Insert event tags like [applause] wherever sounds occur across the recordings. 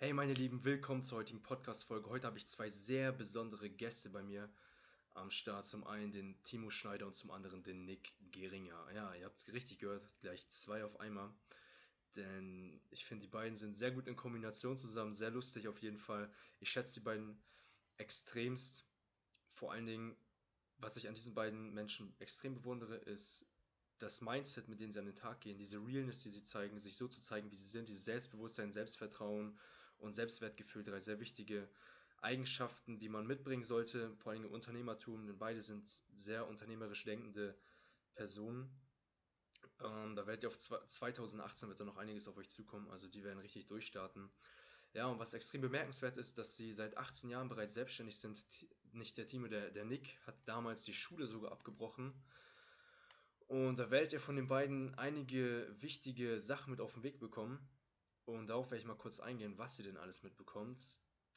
Hey meine Lieben, willkommen zur heutigen Podcast-Folge. Heute habe ich zwei sehr besondere Gäste bei mir am Start. Zum einen den Timo Schneider und zum anderen den Nick Geringer. Ja, ihr habt es richtig gehört, gleich zwei auf einmal. Denn ich finde, die beiden sind sehr gut in Kombination zusammen, sehr lustig auf jeden Fall. Ich schätze die beiden extremst. Vor allen Dingen, was ich an diesen beiden Menschen extrem bewundere, ist das Mindset, mit dem sie an den Tag gehen, diese Realness, die sie zeigen, sich so zu zeigen, wie sie sind, dieses Selbstbewusstsein, Selbstvertrauen und Selbstwertgefühl, drei sehr wichtige Eigenschaften, die man mitbringen sollte, vor allem im Unternehmertum, denn beide sind sehr unternehmerisch denkende Personen. Ähm, da werdet ihr auf 2018 wird da noch einiges auf euch zukommen, also die werden richtig durchstarten. Ja, und was extrem bemerkenswert ist, dass sie seit 18 Jahren bereits selbstständig sind. Nicht der Timo, der, der Nick hat damals die Schule sogar abgebrochen. Und da werdet ihr von den beiden einige wichtige Sachen mit auf den Weg bekommen. Und darauf werde ich mal kurz eingehen, was ihr denn alles mitbekommt.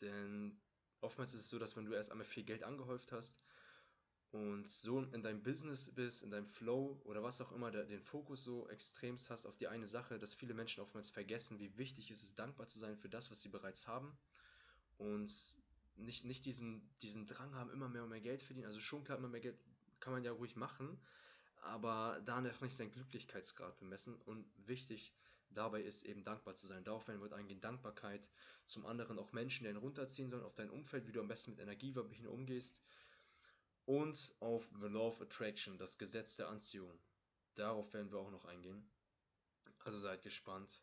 Denn oftmals ist es so, dass wenn du erst einmal viel Geld angehäuft hast und so in deinem Business bist, in deinem Flow oder was auch immer, den Fokus so extremst hast auf die eine Sache, dass viele Menschen oftmals vergessen, wie wichtig ist es, dankbar zu sein für das, was sie bereits haben und nicht, nicht diesen, diesen Drang haben, immer mehr und mehr Geld verdienen. Also schon klar, immer mehr Geld kann man ja ruhig machen, aber danach nicht seinen Glücklichkeitsgrad bemessen und wichtig dabei ist eben dankbar zu sein. Darauf werden wir eingehen, Dankbarkeit, zum anderen auch Menschen, die einen runterziehen sollen, auf dein Umfeld, wie du am besten mit Energiewappen umgehst und auf The Law of Attraction, das Gesetz der Anziehung. Darauf werden wir auch noch eingehen. Also seid gespannt.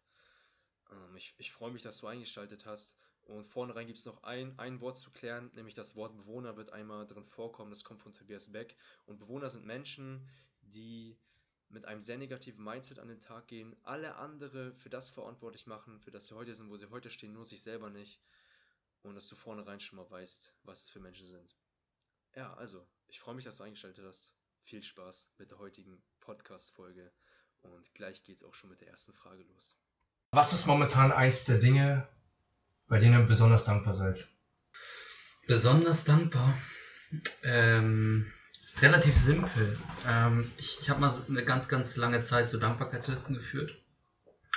Ähm, ich, ich freue mich, dass du eingeschaltet hast. Und vorne rein gibt es noch ein, ein Wort zu klären, nämlich das Wort Bewohner wird einmal drin vorkommen. Das kommt von Tobias Beck. Und Bewohner sind Menschen, die mit einem sehr negativen Mindset an den Tag gehen, alle andere für das verantwortlich machen, für das sie heute sind, wo sie heute stehen, nur sich selber nicht. Und dass du vornherein schon mal weißt, was es für Menschen sind. Ja, also, ich freue mich, dass du eingeschaltet hast. Viel Spaß mit der heutigen Podcast-Folge. Und gleich geht es auch schon mit der ersten Frage los. Was ist momentan eins der Dinge, bei denen ihr besonders dankbar seid? Besonders dankbar? Ähm, Relativ simpel. Ähm, ich ich habe mal so eine ganz, ganz lange Zeit so Dankbarkeitslisten geführt.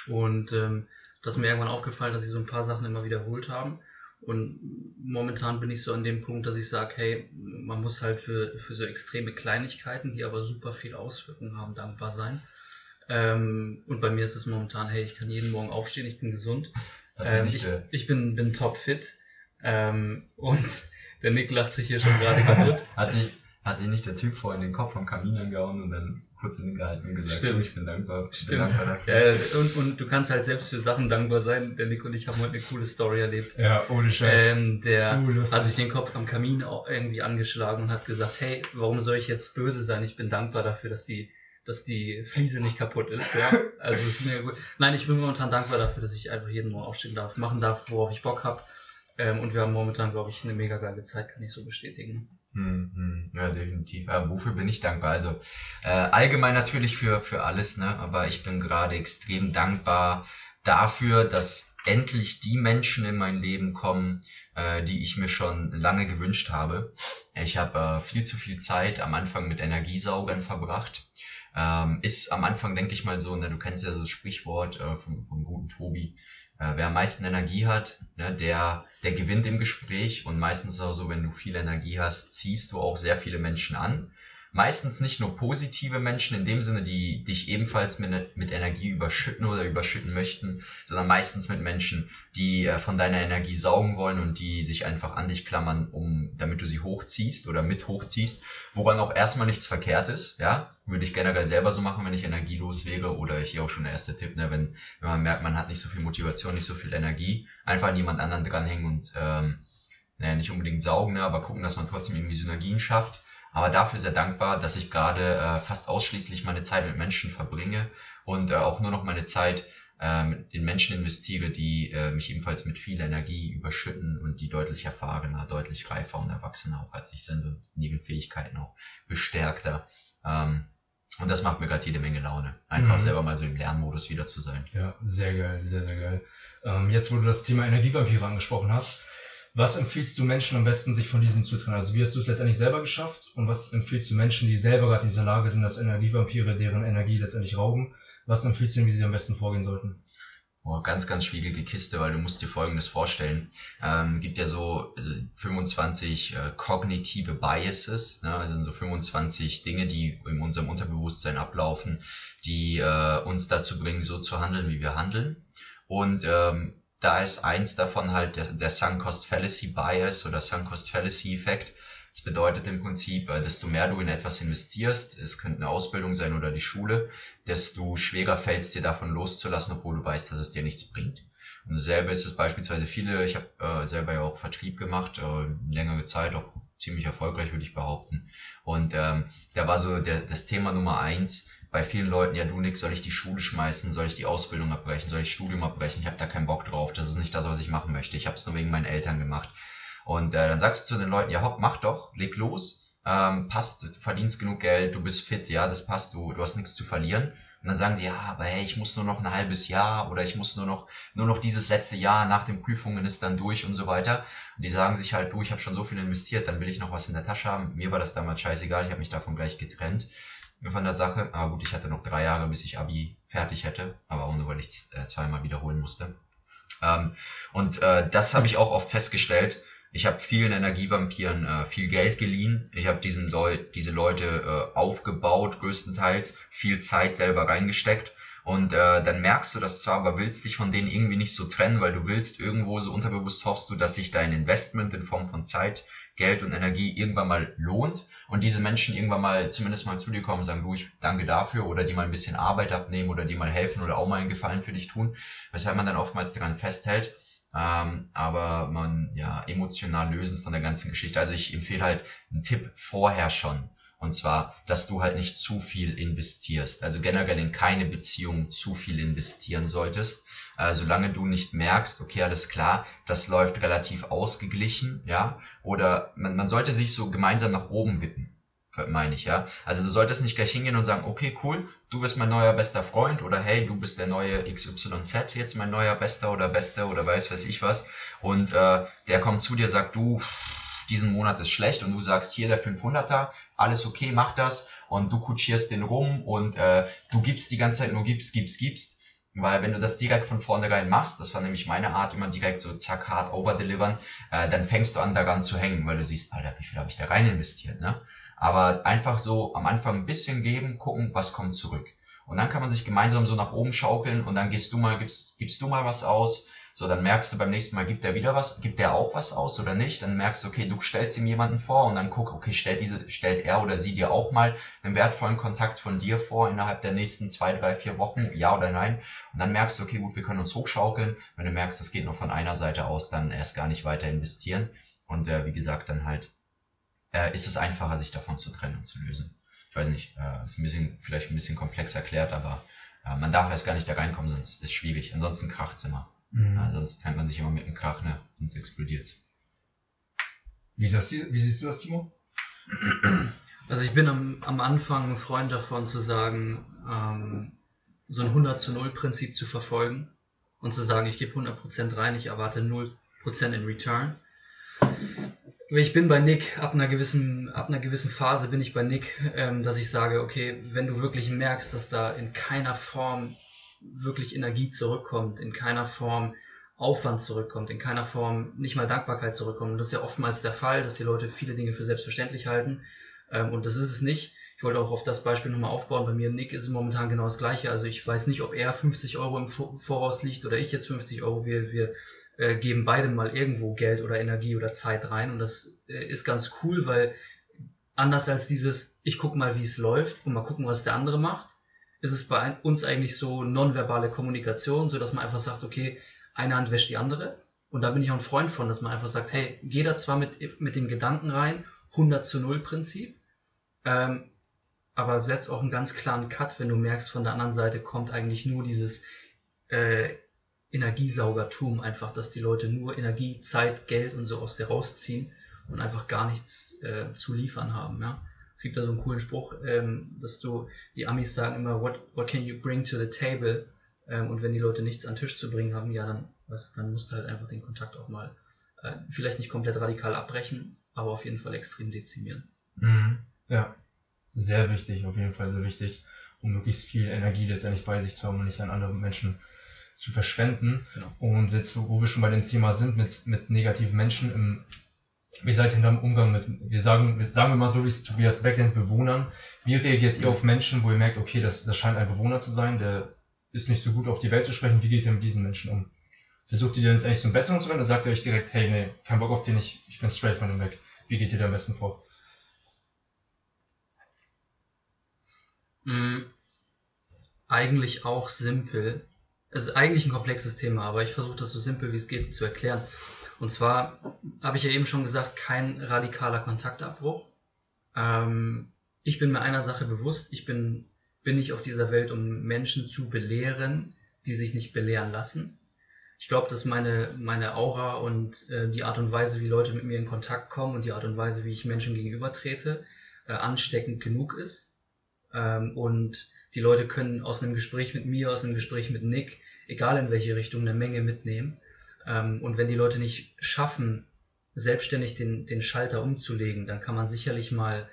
Und ähm, das ist mir irgendwann aufgefallen, dass sie so ein paar Sachen immer wiederholt haben. Und momentan bin ich so an dem Punkt, dass ich sage, hey, man muss halt für, für so extreme Kleinigkeiten, die aber super viel Auswirkungen haben, dankbar sein. Ähm, und bei mir ist es momentan, hey, ich kann jeden Morgen aufstehen, ich bin gesund. Ähm, ich, ich bin, bin top fit. Ähm, und [laughs] der Nick lacht sich hier schon gerade [laughs] kaputt. hat sich hat sich nicht der Typ vorhin den Kopf vom Kamin angehauen und dann kurz in den gehalten und gesagt, Stimmt. ich bin dankbar. Stimmt. Bin dankbar dafür. Ja, und, und du kannst halt selbst für Sachen dankbar sein. Der Nick und ich haben heute eine coole Story erlebt. Ja, ohne Scheiß. Ähm, der hat sich den Kopf am Kamin auch irgendwie angeschlagen und hat gesagt, hey, warum soll ich jetzt böse sein? Ich bin dankbar dafür, dass die dass die Fliese nicht kaputt ist. Ja? Also ist mir gut. Nein, ich bin momentan dankbar dafür, dass ich einfach jeden Morgen aufstehen darf, machen darf, worauf ich Bock habe. Ähm, und wir haben momentan, glaube ich, eine mega geile Zeit, kann ich so bestätigen. Hm, hm, ja, definitiv. Aber wofür bin ich dankbar? Also äh, allgemein natürlich für, für alles, ne? aber ich bin gerade extrem dankbar dafür, dass endlich die Menschen in mein Leben kommen, äh, die ich mir schon lange gewünscht habe. Ich habe äh, viel zu viel Zeit am Anfang mit Energiesaugern verbracht. Ähm, ist am Anfang, denke ich mal so, ne, du kennst ja so das Sprichwort äh, vom, vom guten Tobi, äh, wer am meisten Energie hat, ne, der, der gewinnt im Gespräch. Und meistens auch so, wenn du viel Energie hast, ziehst du auch sehr viele Menschen an meistens nicht nur positive Menschen in dem Sinne, die dich ebenfalls mit, mit Energie überschütten oder überschütten möchten, sondern meistens mit Menschen, die äh, von deiner Energie saugen wollen und die sich einfach an dich klammern, um, damit du sie hochziehst oder mit hochziehst, woran auch erstmal nichts verkehrt ist, ja, würde ich generell selber so machen, wenn ich energielos wäre oder hier auch schon der erste Tipp, ne, wenn, wenn man merkt, man hat nicht so viel Motivation, nicht so viel Energie, einfach an jemand anderen dranhängen und, ähm, naja, nicht unbedingt saugen, ne, aber gucken, dass man trotzdem irgendwie Synergien schafft aber dafür sehr dankbar, dass ich gerade äh, fast ausschließlich meine Zeit mit Menschen verbringe und äh, auch nur noch meine Zeit äh, in Menschen investiere, die äh, mich ebenfalls mit viel Energie überschütten und die deutlich erfahrener, deutlich reifer und erwachsener auch als ich sind und in ihren Fähigkeiten auch bestärkter. Ähm, und das macht mir gerade jede Menge Laune. Einfach mhm. selber mal so im Lernmodus wieder zu sein. Ja, sehr geil, sehr, sehr geil. Ähm, jetzt, wo du das Thema Energievampire angesprochen hast, was empfiehlst du Menschen am besten, sich von diesen zu trennen? Also wie hast du es letztendlich selber geschafft? Und was empfiehlst du Menschen, die selber gerade in dieser Lage sind, dass Energievampire deren Energie letztendlich rauben? Was empfiehlst du ihnen, wie sie am besten vorgehen sollten? Oh, ganz, ganz schwierige Kiste, weil du musst dir Folgendes vorstellen. Ähm, gibt ja so also 25 äh, kognitive Biases, ne? also sind so 25 Dinge, die in unserem Unterbewusstsein ablaufen, die äh, uns dazu bringen, so zu handeln, wie wir handeln. Und ähm, da ist eins davon halt der, der Sunk Cost Fallacy Bias oder Sunk Cost Fallacy Effekt. Das bedeutet im Prinzip, äh, desto mehr du in etwas investierst, es könnte eine Ausbildung sein oder die Schule, desto schwerer fällt es dir davon loszulassen, obwohl du weißt, dass es dir nichts bringt. Und dasselbe ist es beispielsweise viele, ich habe äh, selber ja auch Vertrieb gemacht, äh, längere Zeit, auch ziemlich erfolgreich, würde ich behaupten. Und ähm, da war so der, das Thema Nummer eins bei vielen Leuten, ja du nix, soll ich die Schule schmeißen, soll ich die Ausbildung abbrechen, soll ich Studium abbrechen, ich habe da keinen Bock drauf, das ist nicht das, was ich machen möchte, ich habe es nur wegen meinen Eltern gemacht. Und äh, dann sagst du zu den Leuten, ja hopp, mach doch, leg los, ähm, passt, du verdienst genug Geld, du bist fit, ja, das passt, du, du hast nichts zu verlieren. Und dann sagen sie, ja, aber hey, ich muss nur noch ein halbes Jahr oder ich muss nur noch, nur noch dieses letzte Jahr nach den Prüfungen ist dann durch und so weiter. Und die sagen sich halt, du, ich habe schon so viel investiert, dann will ich noch was in der Tasche haben. Mir war das damals scheißegal, ich habe mich davon gleich getrennt von der Sache. Aber gut, ich hatte noch drei Jahre, bis ich Abi fertig hätte, aber auch nur, weil ich äh, zweimal wiederholen musste. Ähm, und äh, das habe ich auch oft festgestellt, ich habe vielen Energievampiren äh, viel Geld geliehen. Ich habe diesen Leu diese Leute äh, aufgebaut, größtenteils, viel Zeit selber reingesteckt. Und äh, dann merkst du das zwar, aber willst dich von denen irgendwie nicht so trennen, weil du willst irgendwo so unterbewusst hoffst du, dass sich dein Investment in Form von Zeit, Geld und Energie irgendwann mal lohnt und diese Menschen irgendwann mal zumindest mal zu dir kommen und sagen, du, ich danke dafür oder die mal ein bisschen Arbeit abnehmen oder die mal helfen oder auch mal einen Gefallen für dich tun, weshalb man dann oftmals daran festhält ähm, aber man ja emotional lösen von der ganzen Geschichte. Also ich empfehle halt einen Tipp vorher schon. Und zwar, dass du halt nicht zu viel investierst. Also generell in keine Beziehung zu viel investieren solltest. Äh, solange du nicht merkst, okay, alles klar, das läuft relativ ausgeglichen, ja. Oder man, man sollte sich so gemeinsam nach oben wippen meine ich, ja. Also du solltest nicht gleich hingehen und sagen, okay, cool, du bist mein neuer bester Freund oder hey, du bist der neue XYZ, jetzt mein neuer bester oder bester oder weiß weiß ich was. Und äh, der kommt zu dir, sagt, du, diesen Monat ist schlecht und du sagst, hier der 500er, alles okay, mach das und du kutschierst den rum und äh, du gibst die ganze Zeit nur gibst, gibst, gibst. Weil wenn du das direkt von vornherein machst, das war nämlich meine Art, immer direkt so zack hart overdelivern, äh, dann fängst du an daran zu hängen, weil du siehst, Alter, wie viel habe ich da rein investiert, ne? Aber einfach so am Anfang ein bisschen geben, gucken, was kommt zurück. Und dann kann man sich gemeinsam so nach oben schaukeln und dann gehst du mal, gibst, gibst du mal was aus. So, dann merkst du beim nächsten Mal, gibt der wieder was, gibt der auch was aus oder nicht? Dann merkst du, okay, du stellst ihm jemanden vor und dann guck, okay, stellt diese, stellt er oder sie dir auch mal einen wertvollen Kontakt von dir vor innerhalb der nächsten zwei, drei, vier Wochen, ja oder nein? Und dann merkst du, okay, gut, wir können uns hochschaukeln. Wenn du merkst, es geht nur von einer Seite aus, dann erst gar nicht weiter investieren. Und äh, wie gesagt, dann halt äh, ist es einfacher, sich davon zu trennen und zu lösen. Ich weiß nicht, äh, ist ein bisschen, vielleicht ein bisschen komplex erklärt, aber äh, man darf erst gar nicht da reinkommen, sonst ist schwierig. Ansonsten kracht es immer. Mhm. Äh, sonst trennt man sich immer mit dem Krach ne, und es explodiert. Wie, siehst du, wie siehst du das, Timo? Also ich bin am, am Anfang ein Freund davon zu sagen, ähm, so ein 100 zu 0 Prinzip zu verfolgen und zu sagen, ich gebe 100% rein, ich erwarte 0% in Return ich bin bei Nick, ab einer gewissen, ab einer gewissen Phase bin ich bei Nick, ähm, dass ich sage, okay, wenn du wirklich merkst, dass da in keiner Form wirklich Energie zurückkommt, in keiner Form Aufwand zurückkommt, in keiner Form nicht mal Dankbarkeit zurückkommt. Und das ist ja oftmals der Fall, dass die Leute viele Dinge für selbstverständlich halten. Ähm, und das ist es nicht. Ich wollte auch auf das Beispiel nochmal aufbauen. Bei mir, Nick, ist momentan genau das Gleiche. Also ich weiß nicht, ob er 50 Euro im Voraus liegt oder ich jetzt 50 Euro. Wir, wir äh, geben beide mal irgendwo Geld oder Energie oder Zeit rein und das äh, ist ganz cool, weil anders als dieses, ich guck mal, wie es läuft und mal gucken, was der andere macht, ist es bei uns eigentlich so nonverbale Kommunikation, so dass man einfach sagt, okay, eine Hand wäscht die andere und da bin ich auch ein Freund von, dass man einfach sagt, hey, geh da zwar mit, mit dem Gedanken rein, 100 zu 0 Prinzip, ähm, aber setz auch einen ganz klaren Cut, wenn du merkst, von der anderen Seite kommt eigentlich nur dieses äh, Energiesaugertum einfach, dass die Leute nur Energie, Zeit, Geld und so aus dir rausziehen und einfach gar nichts äh, zu liefern haben. Ja? Es gibt da so einen coolen Spruch, ähm, dass du, die Amis sagen immer, what, what can you bring to the table? Ähm, und wenn die Leute nichts an den Tisch zu bringen haben, ja, dann, was, dann musst du halt einfach den Kontakt auch mal äh, vielleicht nicht komplett radikal abbrechen, aber auf jeden Fall extrem dezimieren. Mhm. Ja, sehr wichtig, auf jeden Fall sehr wichtig, um möglichst viel Energie letztendlich bei sich zu haben und nicht an andere Menschen zu verschwenden. Genau. Und jetzt, wo wir schon bei dem Thema sind, mit, mit negativen Menschen, im, wie seid ihr da im Umgang mit, wir sagen, sagen wir mal so, wie es Tobias Beck nennt, Bewohnern. Wie reagiert ihr auf Menschen, wo ihr merkt, okay, das, das scheint ein Bewohner zu sein, der ist nicht so gut auf die Welt zu sprechen, wie geht ihr mit diesen Menschen um? Versucht ihr denn jetzt eigentlich zum Besseren zu werden oder sagt ihr euch direkt, hey, nee, kein Bock auf den, ich, ich bin straight von dem weg? Wie geht ihr da am besten vor? Mm, Eigentlich auch simpel. Es ist eigentlich ein komplexes Thema, aber ich versuche das so simpel wie es geht zu erklären. Und zwar habe ich ja eben schon gesagt, kein radikaler Kontaktabbruch. Ähm, ich bin mir einer Sache bewusst, ich bin, bin nicht auf dieser Welt, um Menschen zu belehren, die sich nicht belehren lassen. Ich glaube, dass meine, meine Aura und äh, die Art und Weise, wie Leute mit mir in Kontakt kommen und die Art und Weise, wie ich Menschen gegenübertrete, äh, ansteckend genug ist. Ähm, und die Leute können aus einem Gespräch mit mir, aus einem Gespräch mit Nick, egal in welche Richtung, eine Menge mitnehmen. Ähm, und wenn die Leute nicht schaffen, selbstständig den, den Schalter umzulegen, dann kann man sicherlich mal,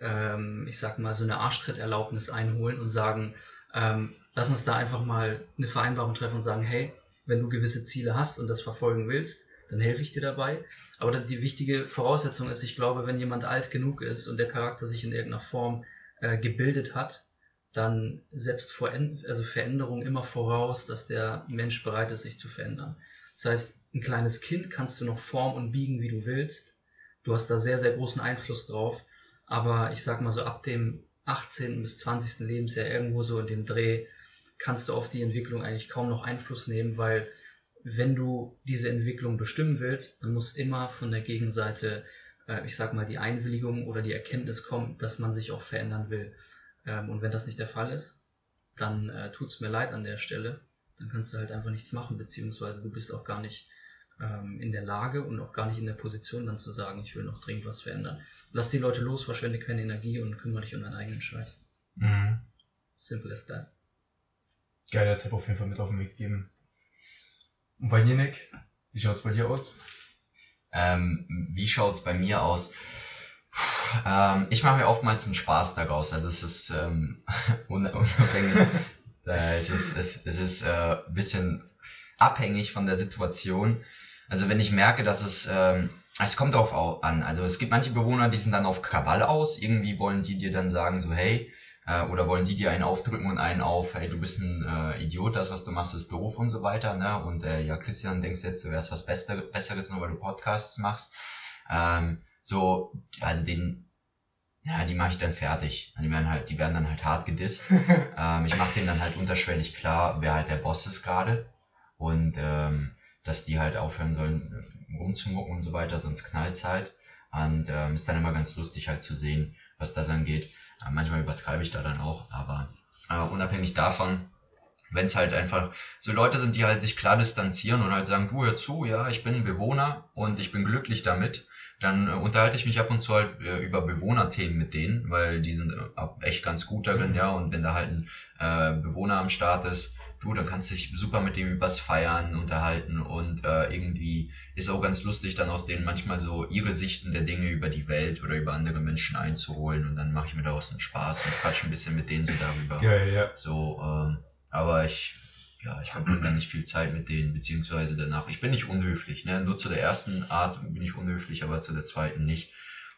ähm, ich sag mal, so eine Arschtritterlaubnis einholen und sagen, ähm, lass uns da einfach mal eine Vereinbarung treffen und sagen, hey, wenn du gewisse Ziele hast und das verfolgen willst, dann helfe ich dir dabei. Aber die wichtige Voraussetzung ist, ich glaube, wenn jemand alt genug ist und der Charakter sich in irgendeiner Form äh, gebildet hat, dann setzt also Veränderung immer voraus, dass der Mensch bereit ist, sich zu verändern. Das heißt, ein kleines Kind kannst du noch formen und biegen, wie du willst. Du hast da sehr, sehr großen Einfluss drauf. Aber ich sag mal so, ab dem 18. bis 20. Lebensjahr irgendwo so in dem Dreh kannst du auf die Entwicklung eigentlich kaum noch Einfluss nehmen, weil wenn du diese Entwicklung bestimmen willst, dann muss immer von der Gegenseite, äh, ich sag mal, die Einwilligung oder die Erkenntnis kommen, dass man sich auch verändern will. Ähm, und wenn das nicht der Fall ist, dann äh, tut's mir leid an der Stelle. Dann kannst du halt einfach nichts machen, beziehungsweise du bist auch gar nicht ähm, in der Lage und auch gar nicht in der Position, dann zu sagen, ich will noch dringend was verändern. Lass die Leute los, verschwende keine Energie und kümmere dich um deinen eigenen Scheiß. Mhm. Simple as that. Geiler Tipp auf jeden Fall mit auf den Weg geben. Und bei dir, Nick? Wie schaut's bei dir aus? Ähm, wie schaut's bei mir aus? Puh, ähm, ich mache mir oftmals einen Spaß daraus. Also es ist ähm, un- [laughs] unabhängig. Äh, es ist, es, es ist äh, bisschen abhängig von der Situation. Also wenn ich merke, dass es, ähm, es kommt darauf au- an. Also es gibt manche Bewohner, die sind dann auf Krawall aus. Irgendwie wollen die dir dann sagen so, hey, äh, oder wollen die dir einen aufdrücken und einen auf, hey, du bist ein äh, Idiot, das, was du machst, ist doof und so weiter, ne? Und äh, ja, Christian, denkst jetzt, du wärst was Bester Besseres, nur weil du Podcasts machst. Ähm, so, also den, ja, die mache ich dann fertig. Die werden halt, die werden dann halt hart gedisst. [laughs] ähm, ich mache denen dann halt unterschwellig klar, wer halt der Boss ist gerade. Und ähm, dass die halt aufhören sollen, äh, rumzumucken und so weiter, sonst knallt's halt. Und ähm, ist dann immer ganz lustig halt zu sehen, was das angeht. Äh, manchmal übertreibe ich da dann auch, aber äh, unabhängig davon, wenn es halt einfach so Leute sind, die halt sich klar distanzieren und halt sagen, du hör zu, ja, ich bin ein Bewohner und ich bin glücklich damit, dann äh, unterhalte ich mich ab und zu halt äh, über Bewohnerthemen mit denen, weil die sind äh, echt ganz gut darin, Mhm. ja, und wenn da halt ein äh, Bewohner am Start ist, du, dann kannst du dich super mit dem übers Feiern unterhalten und äh, irgendwie ist auch ganz lustig, dann aus denen manchmal so ihre Sichten der Dinge über die Welt oder über andere Menschen einzuholen und dann mache ich mir daraus einen Spaß und quatsch ein bisschen mit denen so darüber. Geil, ja. So, ähm, aber ich, ja, ich verbringe da nicht viel Zeit mit denen, beziehungsweise danach. Ich bin nicht unhöflich, ne? Nur zu der ersten Art bin ich unhöflich, aber zu der zweiten nicht.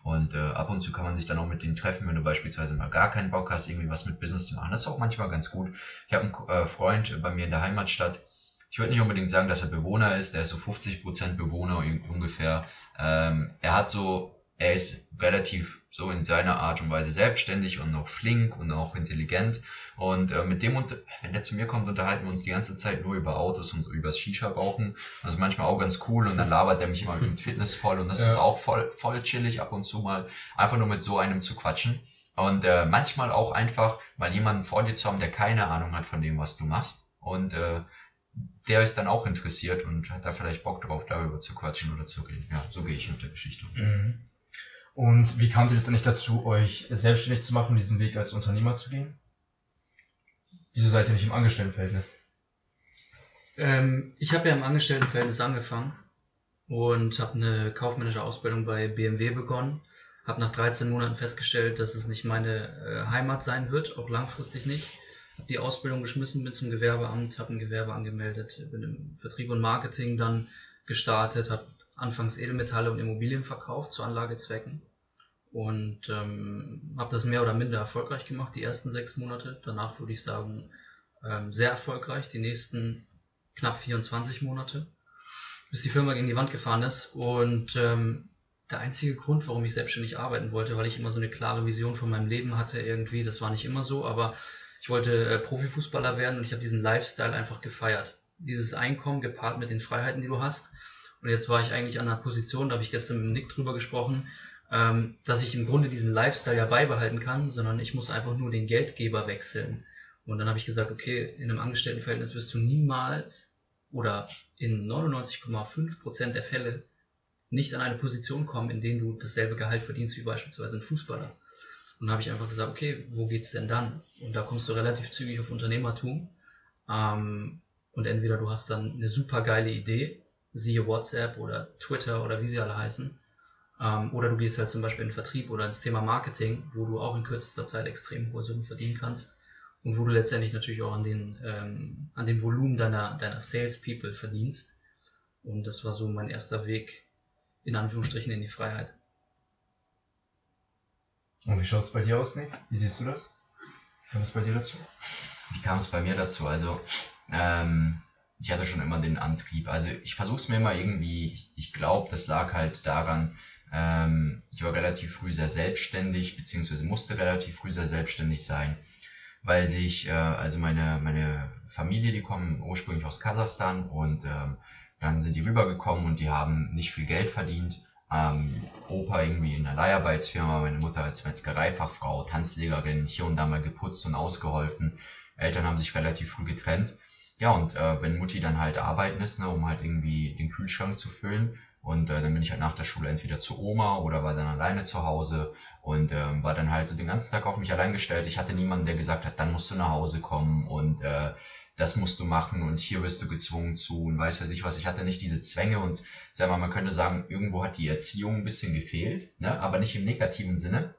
Und äh, ab und zu kann man sich dann auch mit denen treffen, wenn du beispielsweise mal gar keinen Bock hast, irgendwie was mit Business zu machen. Das ist auch manchmal ganz gut. Ich habe einen äh, Freund bei mir in der Heimatstadt. Ich würde nicht unbedingt sagen, dass er Bewohner ist. Der ist so 50% Bewohner un- ungefähr. Ähm, er hat so, er ist relativ so in seiner Art und Weise selbstständig und auch flink und auch intelligent. Und äh, mit dem, unter wenn der zu mir kommt, unterhalten wir uns die ganze Zeit nur über Autos und übers Shisha-Rauchen. Das ist manchmal auch ganz cool und dann labert er mich immer mit [laughs] Fitness voll und das Ja. ist auch voll, voll chillig ab und zu mal, einfach nur mit so einem zu quatschen. Und äh, manchmal auch einfach mal jemanden vor dir zu haben, der keine Ahnung hat von dem, was du machst. Und äh, der ist dann auch interessiert und hat da vielleicht Bock drauf, darüber zu quatschen oder zu reden. Ja, so gehe ich mit der Geschichte um. Mhm. Und wie kamt ihr letztendlich dazu, euch selbstständig zu machen, diesen Weg als Unternehmer zu gehen? Wieso seid ihr nicht im Angestelltenverhältnis? Ähm, ich habe ja im Angestelltenverhältnis angefangen und habe eine kaufmännische Ausbildung bei BMW begonnen. Habe nach 13 Monaten festgestellt, dass es nicht meine äh, Heimat sein wird, auch langfristig nicht. habe die Ausbildung geschmissen, bin zum Gewerbeamt, habe ein Gewerbe angemeldet, bin im Vertrieb und Marketing dann gestartet, habe anfangs Edelmetalle und Immobilien verkauft zu Anlagezwecken und ähm, habe das mehr oder minder erfolgreich gemacht, die ersten sechs Monate. Danach würde ich sagen, ähm, sehr erfolgreich, die nächsten knapp 24 Monate, bis die Firma gegen die Wand gefahren ist. Und ähm, der einzige Grund, warum ich selbstständig arbeiten wollte, weil ich immer so eine klare Vision von meinem Leben hatte irgendwie, das war nicht immer so, aber ich wollte äh, Profifußballer werden und ich habe diesen Lifestyle einfach gefeiert. Dieses Einkommen gepaart mit den Freiheiten, die du hast. Und jetzt war ich eigentlich an einer Position, da habe ich gestern mit Nick drüber gesprochen, ähm, dass ich im Grunde diesen Lifestyle ja beibehalten kann, sondern ich muss einfach nur den Geldgeber wechseln. Und dann habe ich gesagt, okay, in einem Angestelltenverhältnis wirst du niemals oder in 99,5% der Fälle nicht an eine Position kommen, in denen du dasselbe Gehalt verdienst wie beispielsweise ein Fußballer. Und dann habe ich einfach gesagt, okay, wo geht's denn dann? Und da kommst du relativ zügig auf Unternehmertum. Ähm, und entweder du hast dann eine super geile Idee, siehe WhatsApp oder Twitter oder wie sie alle heißen, ähm, oder du gehst halt zum Beispiel in den Vertrieb oder ins Thema Marketing, wo du auch in kürzester Zeit extrem hohe Summen verdienen kannst und wo du letztendlich natürlich auch an, den, ähm, an dem Volumen deiner, deiner Salespeople verdienst. Und das war so mein erster Weg, in Anführungsstrichen, in die Freiheit. Und wie schaut es bei dir aus, Nick? Wie siehst du das? Wie kam es bei dir dazu? Wie kam es bei mir dazu? Also, ähm, ich hatte schon immer den Antrieb. Also ich versuche es mir immer irgendwie, ich, ich glaube, das lag halt daran, ähm, ich war relativ früh sehr selbstständig, beziehungsweise musste relativ früh sehr selbstständig sein, weil sich, äh, also meine, meine Familie, die kommen ursprünglich aus Kasachstan und ähm, dann sind die rübergekommen und die haben nicht viel Geld verdient. Ähm, Opa irgendwie in einer Leiharbeitsfirma, meine Mutter als Metzgereifachfrau, Tanzlehrerin, hier und da mal geputzt und ausgeholfen. Eltern haben sich relativ früh getrennt. Ja, und äh, wenn Mutti dann halt arbeiten ist, ne, um halt irgendwie den Kühlschrank zu füllen, und äh, dann bin ich halt nach der Schule entweder zu Oma oder war dann alleine zu Hause und ähm, war dann halt so den ganzen Tag auf mich allein gestellt. Ich hatte niemanden, der gesagt hat, dann musst du nach Hause kommen und äh, das musst du machen und hier wirst du gezwungen zu und weiß weiß ich was. Ich hatte nicht diese Zwänge und sag mal, man könnte sagen, irgendwo hat die Erziehung ein bisschen gefehlt, ne? aber nicht im negativen Sinne,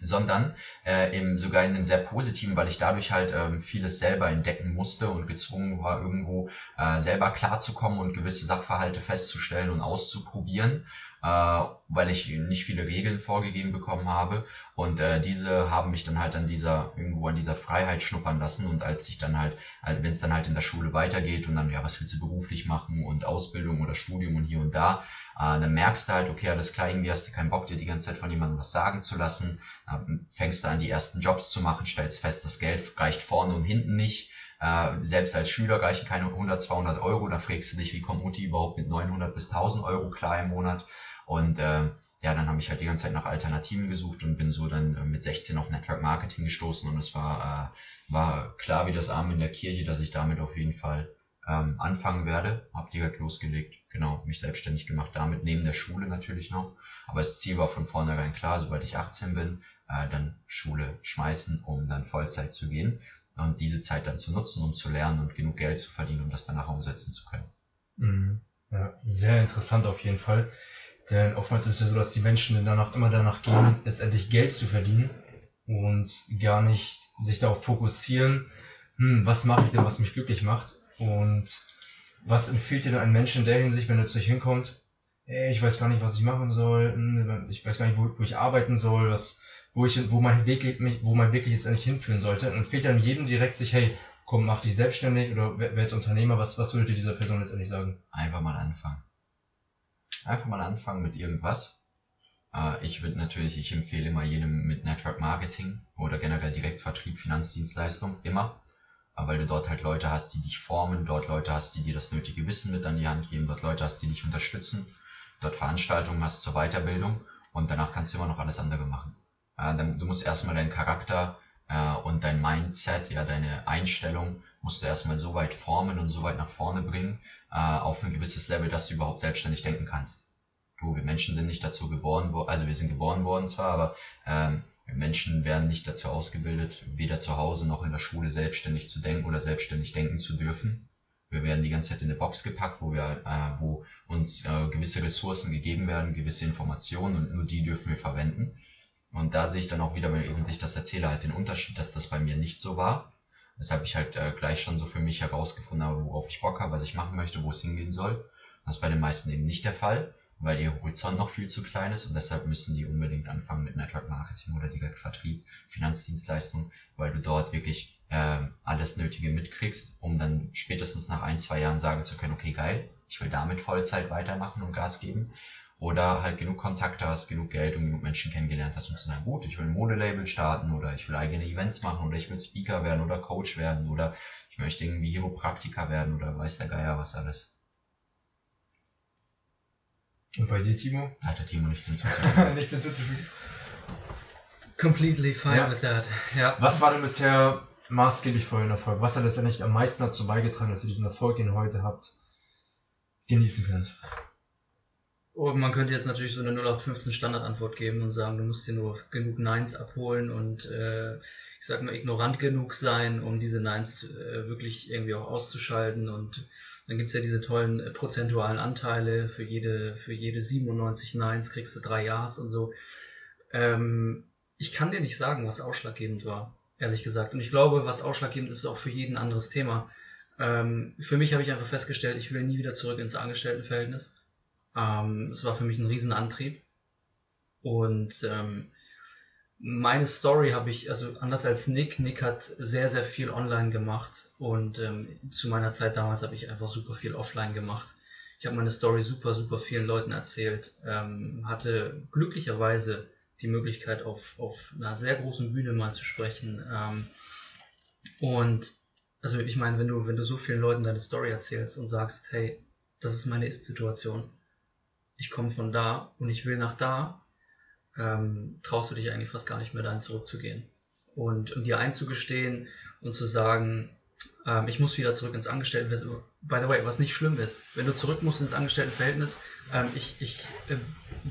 sondern äh, im, sogar in einem sehr positiven, weil ich dadurch halt ähm, vieles selber entdecken musste und gezwungen war, irgendwo äh, selber klarzukommen und gewisse Sachverhalte festzustellen und auszuprobieren äh, weil ich nicht viele Regeln vorgegeben bekommen habe. Und äh, diese haben mich dann halt an dieser, irgendwo an dieser Freiheit schnuppern lassen. Und als ich dann halt, wenn es dann halt in der Schule weitergeht und dann, ja, was willst du beruflich machen und Ausbildung oder Studium und hier und da, äh, dann merkst du halt, okay, alles klar, irgendwie hast du keinen Bock, dir die ganze Zeit von jemandem was sagen zu lassen. Dann fängst du an, die ersten Jobs zu machen, stellst fest, das Geld reicht vorne und hinten nicht. Äh, selbst als Schüler reichen keine 100, 200 Euro. Da fragst du dich, wie kommt Mutti überhaupt mit 900 bis 1000 Euro klar im Monat? Und äh, ja, dann habe ich halt die ganze Zeit nach Alternativen gesucht und bin so dann äh, mit 16 auf Network Marketing gestoßen und es war, äh, war klar wie das Arm in der Kirche, dass ich damit auf jeden Fall ähm, anfangen werde. Hab direkt losgelegt, genau, mich selbstständig gemacht damit, neben der Schule natürlich noch. Aber das Ziel war von vornherein klar, sobald ich 18 bin, äh, dann Schule schmeißen, um dann Vollzeit zu gehen und diese Zeit dann zu nutzen, um zu lernen und genug Geld zu verdienen, um das danach umsetzen zu können. Mhm. Ja, sehr interessant auf jeden Fall. Denn oftmals ist es ja so, dass die Menschen danach immer danach gehen, letztendlich Geld zu verdienen und gar nicht sich darauf fokussieren, hm, was mache ich denn, was mich glücklich macht und was empfiehlt dir denn ein Mensch in der Hinsicht, wenn er zu euch hinkommt, ey, ich weiß gar nicht, was ich machen soll, hm, ich weiß gar nicht, wo, wo ich arbeiten soll, was, wo ich, wo mein Weg, wo mein Weg jetzt eigentlich hinführen sollte. Und empfiehlt dann jedem direkt sich, hey, komm, mach dich selbstständig oder werd Unternehmer, was, was würdet ihr dieser Person letztendlich sagen? Einfach mal anfangen. Einfach mal anfangen mit irgendwas. Äh, ich würde natürlich, ich empfehle immer jedem mit Network Marketing oder generell Direktvertrieb, Finanzdienstleistung, immer. Äh, weil du dort halt Leute hast, die dich formen, dort Leute hast, die dir das nötige Wissen mit an die Hand geben, dort Leute hast, die dich unterstützen, dort Veranstaltungen hast zur Weiterbildung und danach kannst du immer noch alles andere machen. Äh, du musst erstmal deinen Charakter und dein Mindset, ja, deine Einstellung musst du erstmal so weit formen und so weit nach vorne bringen, äh, auf ein gewisses Level, dass du überhaupt selbstständig denken kannst. Du, wir Menschen sind nicht dazu geboren worden, also wir sind geboren worden zwar, aber ähm, Menschen werden nicht dazu ausgebildet, weder zu Hause noch in der Schule selbstständig zu denken oder selbstständig denken zu dürfen. Wir werden die ganze Zeit in eine Box gepackt, wo wir, äh, wo uns äh, gewisse Ressourcen gegeben werden, gewisse Informationen und nur die dürfen wir verwenden. Und da sehe ich dann auch wieder, wenn ich das erzähle, halt den Unterschied, dass das bei mir nicht so war Weshalb ich halt äh, gleich schon so für mich herausgefunden habe, worauf ich Bock habe, was ich machen möchte, wo es hingehen soll. Das ist bei den meisten eben nicht der Fall, weil ihr Horizont noch viel zu klein ist und deshalb müssen die unbedingt anfangen mit Network Marketing oder direkt Vertrieb, Finanzdienstleistung, weil du dort wirklich äh, alles Nötige mitkriegst, um dann spätestens nach ein, zwei Jahren sagen zu können, okay, geil, ich will damit Vollzeit weitermachen und Gas geben. Oder halt genug Kontakte hast, genug Geld und genug Menschen kennengelernt hast, um zu sagen, gut, ich will ein Modelabel starten oder ich will eigene Events machen oder ich will Speaker werden oder Coach werden oder ich möchte irgendwie Chiropraktiker werden oder weiß der Geier was alles. Und bei dir, Timo? Da hat der Timo nichts hinzuzufügen. [laughs] Nichts hinzuzufügen. Completely fine Ja. with that. Ja. Was war denn bisher maßgeblich für euren Erfolg? Was hat letztendlich am meisten dazu beigetragen, dass ihr diesen Erfolg, den ihr heute habt, genießen könnt? Und man könnte jetzt natürlich so eine 0815 Standardantwort geben und sagen, du musst dir nur genug Nines abholen und äh, ich sag mal ignorant genug sein, um diese Nines äh, wirklich irgendwie auch auszuschalten. Und dann gibt's ja diese tollen äh, prozentualen Anteile. Für jede, für jede 97 Nines kriegst du drei Ja's und so. Ähm, ich kann dir nicht sagen, was ausschlaggebend war, ehrlich gesagt. Und ich glaube, was ausschlaggebend ist, ist auch für jeden anderes Thema. Ähm, für mich habe ich einfach festgestellt, ich will nie wieder zurück ins Angestelltenverhältnis. Ähm, es war für mich ein Riesenantrieb. Und ähm, meine Story habe ich, also anders als Nick, Nick hat sehr, sehr viel online gemacht und ähm, zu meiner Zeit damals habe ich einfach super viel offline gemacht. Ich habe meine Story super, super vielen Leuten erzählt, ähm, hatte glücklicherweise die Möglichkeit auf, auf einer sehr großen Bühne mal zu sprechen. Ähm, und also ich meine, wenn du, wenn du so vielen Leuten deine Story erzählst und sagst, hey, das ist meine Ist-Situation, ich komme von da und ich will nach da, ähm, traust du dich eigentlich fast gar nicht mehr dahin zurückzugehen. Und, und dir einzugestehen und zu sagen, ähm, ich muss wieder zurück ins Angestelltenverhältnis. By the way, was nicht schlimm ist, wenn du zurück musst ins Angestelltenverhältnis, ähm, ich, ich äh,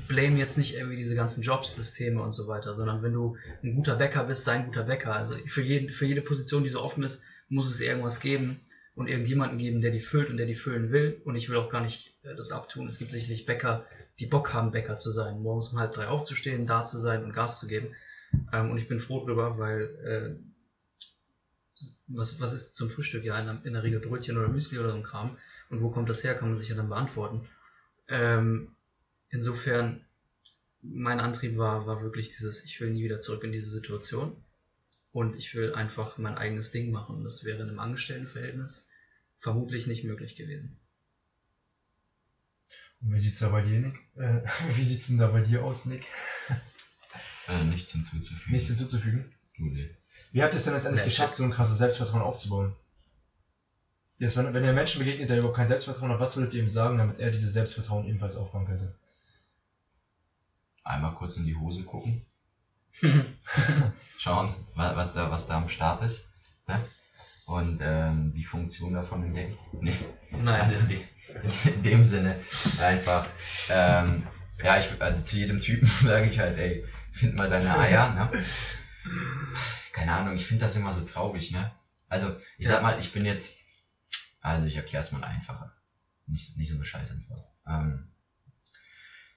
blame jetzt nicht irgendwie diese ganzen Jobsysteme und so weiter, sondern wenn du ein guter Bäcker bist, sei ein guter Bäcker. Also für, jeden, für jede Position, die so offen ist, muss es irgendwas geben und irgendjemanden geben, der die füllt und der die füllen will. Und ich will auch gar nicht äh, das abtun. Es gibt sicherlich Bäcker, die Bock haben, Bäcker zu sein, morgens um halb drei aufzustehen, da zu sein und Gas zu geben. Ähm, und ich bin froh drüber, weil äh, was, was ist zum Frühstück? Ja, in, der- in der Regel Brötchen oder Müsli oder so ein Kram. Und wo kommt das her, kann man sich ja dann beantworten. Ähm, insofern, mein Antrieb war, war wirklich dieses, ich will nie wieder zurück in diese Situation. Und ich will einfach mein eigenes Ding machen. Das wäre in einem Angestelltenverhältnis vermutlich nicht möglich gewesen. Und wie sieht's da bei dir, Nick? Äh, [laughs] wie sieht's denn da bei dir aus, Nick? Äh, nichts hinzuzufügen. Nichts hinzuzufügen? Du, nee. Wie habt ihr es denn letztendlich Nee. geschafft, so ein krasses Selbstvertrauen aufzubauen? Jetzt, wenn, wenn ihr Menschen begegnet, der überhaupt kein Selbstvertrauen hat, was würdet ihr ihm sagen, damit er dieses Selbstvertrauen ebenfalls aufbauen könnte? Einmal kurz in die Hose gucken, [laughs] schauen, wa- was da, was da am Start ist. Ne? Und ähm, die Funktion davon entdecken. Nee. Nein. Also in, de, in dem Sinne einfach, ähm, ja, ich, also zu jedem Typen [laughs] sage ich halt, ey, find mal deine Eier, ne? Keine Ahnung, ich finde das immer so traurig, ne? Also, ich Ja. sag mal, ich bin jetzt, also ich erkläre es mal einfacher. Nicht, nicht so eine Scheißantwort. Ähm,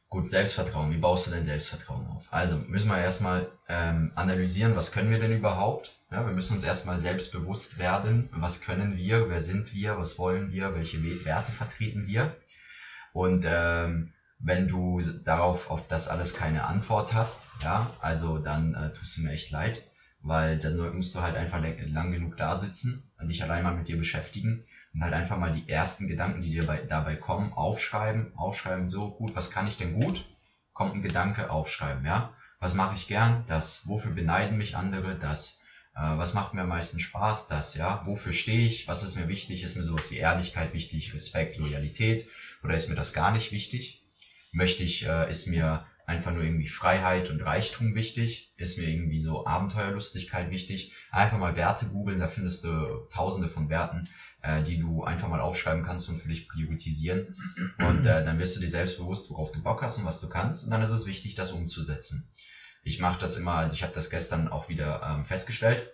gut, Selbstvertrauen. Wie baust du dein Selbstvertrauen auf? Also müssen wir erstmal ähm, analysieren, was können wir denn überhaupt? Ja, wir müssen uns erstmal selbstbewusst werden. Was können wir? Wer sind wir? Was wollen wir? Welche We- Werte vertreten wir? Und ähm, wenn du darauf auf das alles keine Antwort hast, ja, also dann äh, tust du mir echt leid, weil dann musst du halt einfach lang, lang genug da sitzen und dich allein mal mit dir beschäftigen und halt einfach mal die ersten Gedanken, die dir bei, dabei kommen, aufschreiben, aufschreiben, so gut, was kann ich denn gut? Kommt ein Gedanke, aufschreiben, ja. Was mache ich gern? Das, wofür beneiden mich andere? Das, äh, was macht mir am meisten Spaß? Das, ja. Wofür stehe ich? Was ist mir wichtig? Ist mir sowas wie Ehrlichkeit wichtig, Respekt, Loyalität? Oder ist mir das gar nicht wichtig? Möchte ich, äh, ist mir einfach nur irgendwie Freiheit und Reichtum wichtig? Ist mir irgendwie so Abenteuerlustigkeit wichtig? Einfach mal Werte googeln, da findest du tausende von Werten, äh, die du einfach mal aufschreiben kannst und für dich priorisieren. Und äh, dann wirst du dir selbst bewusst, worauf du Bock hast und was du kannst. Und dann ist es wichtig, das umzusetzen. Ich mache das immer, also ich habe das gestern auch wieder ähm, festgestellt.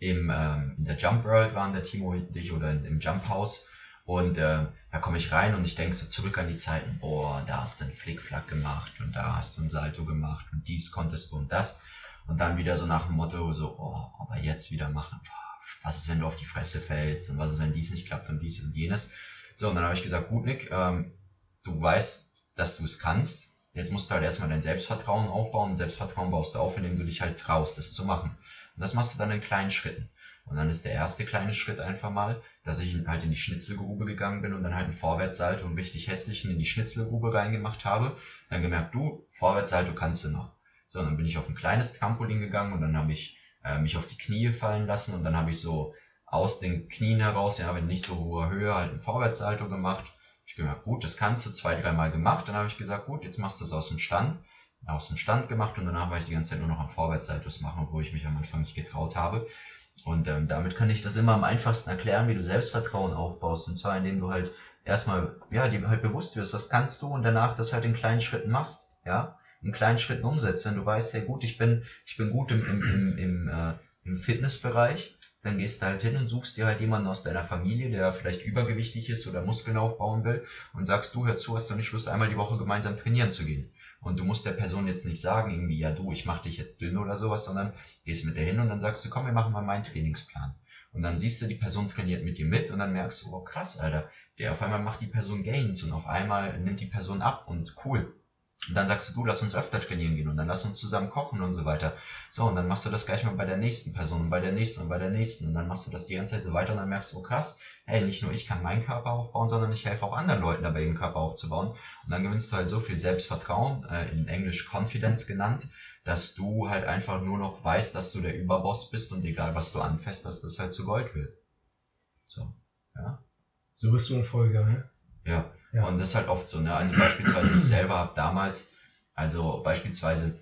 Im, ähm, in der Jump World waren der Timo und ich oder im Jump House. Und äh, da komme ich rein und ich denke so zurück an die Zeiten, boah, da hast du einen Flickflack gemacht und da hast du ein Salto gemacht und dies konntest du und das. Und dann wieder so nach dem Motto, so, oh, aber jetzt wieder machen, boah, was ist, wenn du auf die Fresse fällst und was ist, wenn dies nicht klappt und dies und jenes. So, und dann habe ich gesagt, gut, Nick, ähm, du weißt, dass du es kannst. Jetzt musst du halt erstmal dein Selbstvertrauen aufbauen und Selbstvertrauen baust du auf, indem du dich halt traust, das zu machen. Und das machst du dann in kleinen Schritten. Und dann ist der erste kleine Schritt einfach mal, dass ich halt in die Schnitzelgrube gegangen bin und dann halt einen Vorwärtssalto und richtig hässlichen in die Schnitzelgrube reingemacht habe. Dann gemerkt, du, Vorwärtssalto kannst du noch. So, dann bin ich auf ein kleines Trampolin gegangen und dann habe ich äh, mich auf die Knie fallen lassen und dann habe ich so aus den Knien heraus, ja, wenn nicht so hohe Höhe, halt ein Vorwärtssalto gemacht. Ich gemerkt, gut, das kannst du zwei, dreimal gemacht. Dann habe ich gesagt, gut, jetzt machst du es aus dem Stand. Aus dem Stand gemacht und danach war ich die ganze Zeit nur noch am Vorwärtssaltos machen, obwohl ich mich am Anfang nicht getraut habe. Und ähm, damit kann ich das immer am einfachsten erklären, wie du Selbstvertrauen aufbaust. Und zwar indem du halt erstmal, ja, dir halt bewusst wirst, was kannst du und danach das halt in kleinen Schritten machst, ja, in kleinen Schritten umsetzt. Wenn du weißt, hey gut, ich bin, ich bin gut im, im, im, im, äh, im Fitnessbereich, dann gehst du halt hin und suchst dir halt jemanden aus deiner Familie, der vielleicht übergewichtig ist oder Muskeln aufbauen will und sagst, du hör zu, hast du nicht Lust, einmal die Woche gemeinsam trainieren zu gehen. Und du musst der Person jetzt nicht sagen, irgendwie, ja du, ich mach dich jetzt dünn oder sowas, sondern gehst mit der hin und dann sagst du, komm, wir machen mal meinen Trainingsplan. Und dann siehst du, die Person trainiert mit dir mit und dann merkst du, oh krass, Alter, der auf einmal macht die Person Gains und auf einmal nimmt die Person ab und cool. Und dann sagst du, du, lass uns öfter trainieren gehen und dann lass uns zusammen kochen und so weiter. So, und dann machst du das gleich mal bei der nächsten Person und bei der nächsten und bei der nächsten und dann machst du das die ganze Zeit so weiter und dann merkst du, oh krass, hey, nicht nur ich kann meinen Körper aufbauen, sondern ich helfe auch anderen Leuten dabei, ihren Körper aufzubauen. Und dann gewinnst du halt so viel Selbstvertrauen, äh, in Englisch Confidence genannt, dass du halt einfach nur noch weißt, dass du der Überboss bist und egal was du anfasst, dass das halt zu Gold wird. So, ja. So bist du ein Folger, ne? Ja. Ja. Und das ist halt oft so, ne? Also beispielsweise ich [clears throat] selber habe damals, also beispielsweise,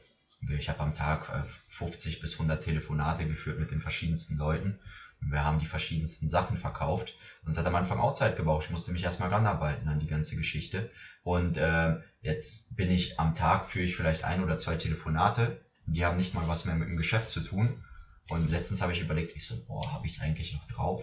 ich habe am Tag äh, 50 bis 100 Telefonate geführt mit den verschiedensten Leuten. Und wir haben die verschiedensten Sachen verkauft. Und es hat am Anfang auch Zeit gebraucht. Ich musste mich erstmal ranarbeiten an die ganze Geschichte. Und äh, jetzt bin ich am Tag, führe ich vielleicht ein oder zwei Telefonate. Die haben nicht mal was mehr mit dem Geschäft zu tun. Und letztens habe ich überlegt, ich so, boah, habe ich es eigentlich noch drauf?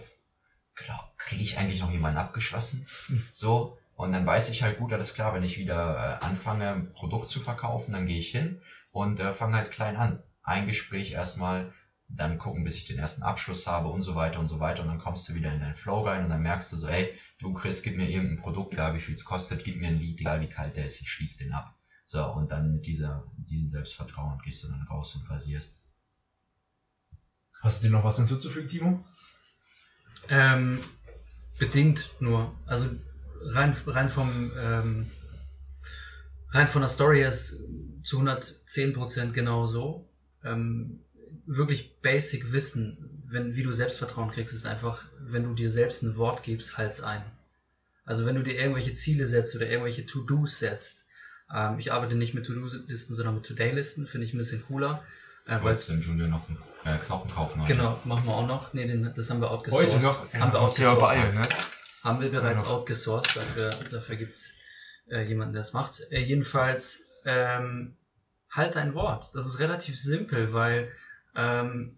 Kriege ich eigentlich noch jemanden abgeschlossen? So, und dann weiß ich halt gut, alles klar, wenn ich wieder äh, anfange, ein Produkt zu verkaufen, dann gehe ich hin und äh, fange halt klein an. Ein Gespräch erstmal, dann gucken, bis ich den ersten Abschluss habe und so weiter und so weiter. Und dann kommst du wieder in deinen Flow rein und dann merkst du so, ey, du Chris, gib mir irgendein Produkt, egal wie viel es kostet, gib mir ein Lied, egal wie kalt der ist, ich schließe den ab. So, und dann mit dieser, diesem Selbstvertrauen gehst du dann raus und rasierst. Hast du dir noch was hinzuzufügen, Timo? Ähm, bedingt nur. Also rein, rein vom ähm, rein von der Story her ist zu 110% genau so. Ähm, wirklich basic Wissen, wenn, wie du Selbstvertrauen kriegst, ist einfach, wenn du dir selbst ein Wort gibst, halt's ein. Also wenn du dir irgendwelche Ziele setzt oder irgendwelche To-Dos setzt, ähm, ich arbeite nicht mit To-Do-Listen, sondern mit Today-Listen, finde ich ein bisschen cooler. Äh, Wolltest du dem Junior noch einen äh, Knochen kaufen? heute? Genau, machen wir auch noch. Nee, den, das haben wir outgesourced. Heute noch? Haben wir du ja outgesourced. beeilen, ne? Haben wir bereits Ja, outgesourced, dafür, dafür gibt's äh, jemanden, der es macht. Äh, jedenfalls, ähm, halt dein Wort. Das ist relativ simpel, weil ähm,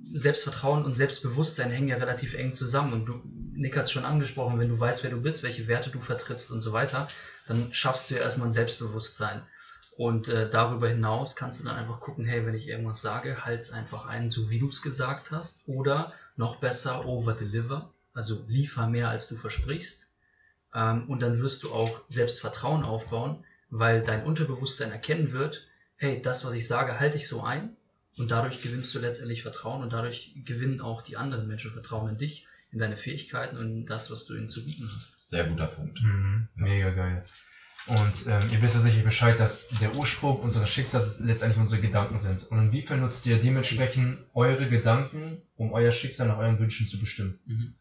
Selbstvertrauen und Selbstbewusstsein hängen ja relativ eng zusammen. Und du, Nick hat es schon angesprochen, wenn du weißt, wer du bist, welche Werte du vertrittst und so weiter, dann schaffst du ja erstmal ein Selbstbewusstsein. Und äh, darüber hinaus kannst du dann einfach gucken, hey, wenn ich irgendwas sage, halt's einfach ein, so wie du es gesagt hast. Oder noch besser, over deliver. Also liefer mehr, als du versprichst. Ähm, und dann wirst du auch Selbstvertrauen aufbauen, weil dein Unterbewusstsein erkennen wird, hey, das, was ich sage, halte ich so ein. Und dadurch gewinnst du letztendlich Vertrauen und dadurch gewinnen auch die anderen Menschen Vertrauen in dich, in deine Fähigkeiten und in das, was du ihnen zu bieten hast. Sehr guter Punkt. Mhm, mega geil. Und ähm, ihr wisst ja sicher Bescheid, dass der Ursprung unseres Schicksals letztendlich unsere Gedanken sind. Und inwiefern nutzt ihr dementsprechend eure Gedanken, um euer Schicksal nach euren Wünschen zu bestimmen? Mhm.